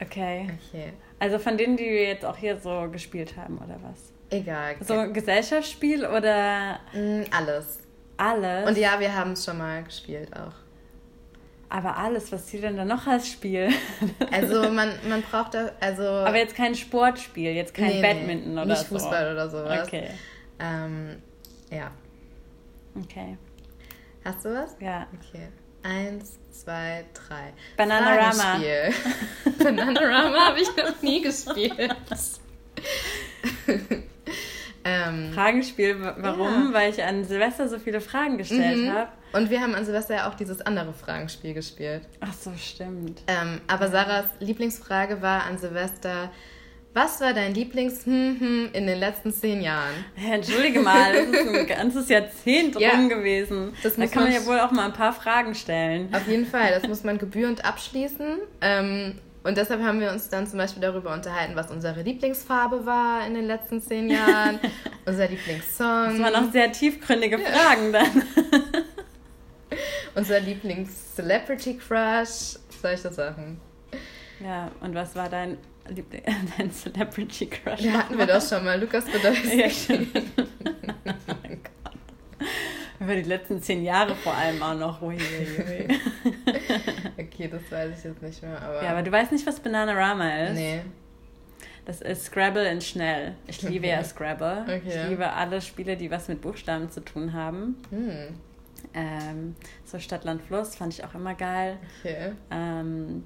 Okay. Okay. Also von denen, die wir jetzt auch hier so gespielt haben, oder was? Egal. So ein Gesellschaftsspiel oder? Mm, alles. Alles? Und ja, wir haben es schon mal gespielt auch. Aber alles, was zählt denn da noch als Spiel? Also man, man braucht da, also... Aber jetzt kein Sportspiel, jetzt kein nee, Badminton nee, oder nicht so. Fußball oder sowas. Okay. Ähm, ja. Okay. Hast du was? Ja. Okay. Eins, zwei, drei. Bananarama. Bananarama habe ich noch nie gespielt. ähm, Fragenspiel, warum? Ja. Weil ich an Silvester so viele Fragen gestellt mhm. habe. Und wir haben an Silvester ja auch dieses andere Fragenspiel gespielt. Ach so, stimmt. Ähm, aber Sarahs Lieblingsfrage war an Silvester, was war dein Lieblings in den letzten zehn Jahren? Ja, entschuldige mal, das ist ein ganzes Jahrzehnt ja, rum gewesen. da kann man ja wohl auch mal ein paar Fragen stellen. Auf jeden Fall, das muss man gebührend abschließen. Ähm, und deshalb haben wir uns dann zum Beispiel darüber unterhalten, was unsere Lieblingsfarbe war in den letzten zehn Jahren, unser Lieblingssong. Das waren auch sehr tiefgründige Fragen dann. unser Lieblings-Celebrity-Crush, solche Sachen. Ja, und was war dein dein Celebrity Crush. Ja, hatten wir doch schon mal. Lukas Podolski. Ja, schon. oh mein Gott. Über die letzten zehn Jahre vor allem auch noch. Ui, ui, ui. okay, das weiß ich jetzt nicht mehr. Aber ja, aber du weißt nicht, was Bananarama ist? Nee. Das ist Scrabble in schnell. Ich liebe ja Scrabble. Okay. Ich liebe alle Spiele, die was mit Buchstaben zu tun haben. Hm. Ähm, so Stadt, Land, Fluss fand ich auch immer geil. Okay. Ähm,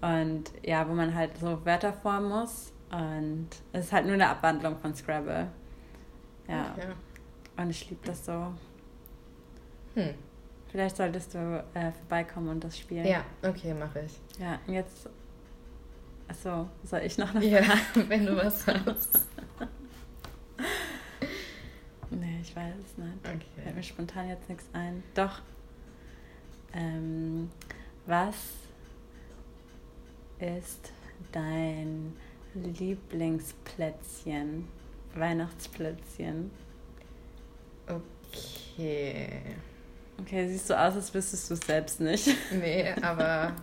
und ja, wo man halt so Wörter formen muss. Und es ist halt nur eine Abwandlung von Scrabble. Ja. Okay. Und ich liebe das so. Hm. Vielleicht solltest du äh, vorbeikommen und das spielen. Ja, okay, mache ich. Ja, und jetzt. Achso, soll ich noch eine Ja, wenn du was hast. nee, ich weiß es nicht. Okay. Fällt mir spontan jetzt nichts ein. Doch. Ähm, was ist dein Lieblingsplätzchen? Weihnachtsplätzchen. Okay. Okay, siehst du aus, als wüsstest du es selbst nicht. Nee, aber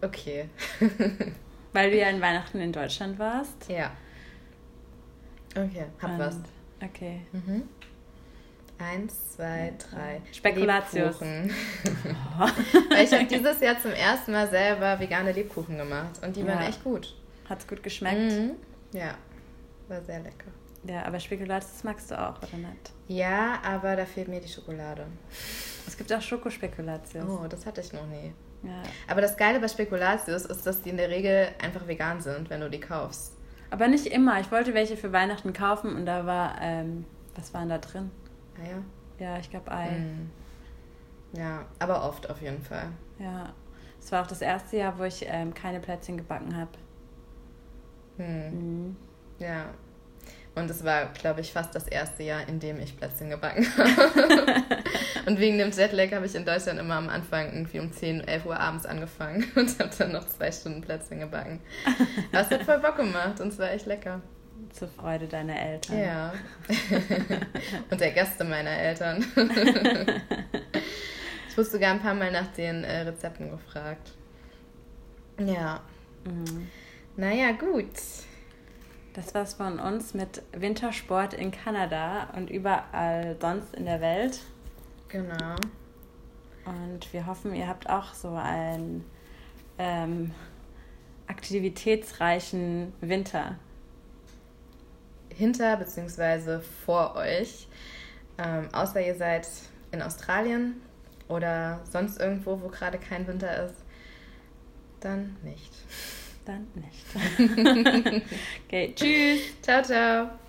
okay. Weil du ja in Weihnachten in Deutschland warst. Ja. Okay, hab Und, was. Okay. Mhm. Eins, zwei, drei. Spekulatius. Weil ich habe dieses Jahr zum ersten Mal selber vegane Lebkuchen gemacht und die ja. waren echt gut. Hat's gut geschmeckt? Mhm. Ja, war sehr lecker. Ja, aber Spekulatius magst du auch, oder nicht? Ja, aber da fehlt mir die Schokolade. Es gibt auch Schokospekulatius. Oh, das hatte ich noch nie. Ja. Aber das Geile bei Spekulatius ist, dass die in der Regel einfach vegan sind, wenn du die kaufst. Aber nicht immer. Ich wollte welche für Weihnachten kaufen und da war, ähm, was waren da drin? Eier? Ja, ich glaube Ei. Mm. Ja, aber oft auf jeden Fall. Ja. Es war auch das erste Jahr, wo ich ähm, keine Plätzchen gebacken habe. Hm. Mhm. Ja. Und es war, glaube ich, fast das erste Jahr, in dem ich Plätzchen gebacken habe. und wegen dem Jetlag habe ich in Deutschland immer am Anfang irgendwie um 10, 11 Uhr abends angefangen und habe dann noch zwei Stunden Plätzchen gebacken. Aber es hat voll Bock gemacht und es war echt lecker zur Freude deiner Eltern. Ja. Und der Gäste meiner Eltern. ich wurde sogar ein paar Mal nach den äh, Rezepten gefragt. Ja. Mhm. Naja, gut. Das war's von uns mit Wintersport in Kanada und überall sonst in der Welt. Genau. Und wir hoffen, ihr habt auch so einen ähm, aktivitätsreichen Winter hinter bzw. vor euch. Ähm, außer ihr seid in Australien oder sonst irgendwo, wo gerade kein Winter ist, dann nicht. Dann nicht. okay, tschüss. Ciao, ciao.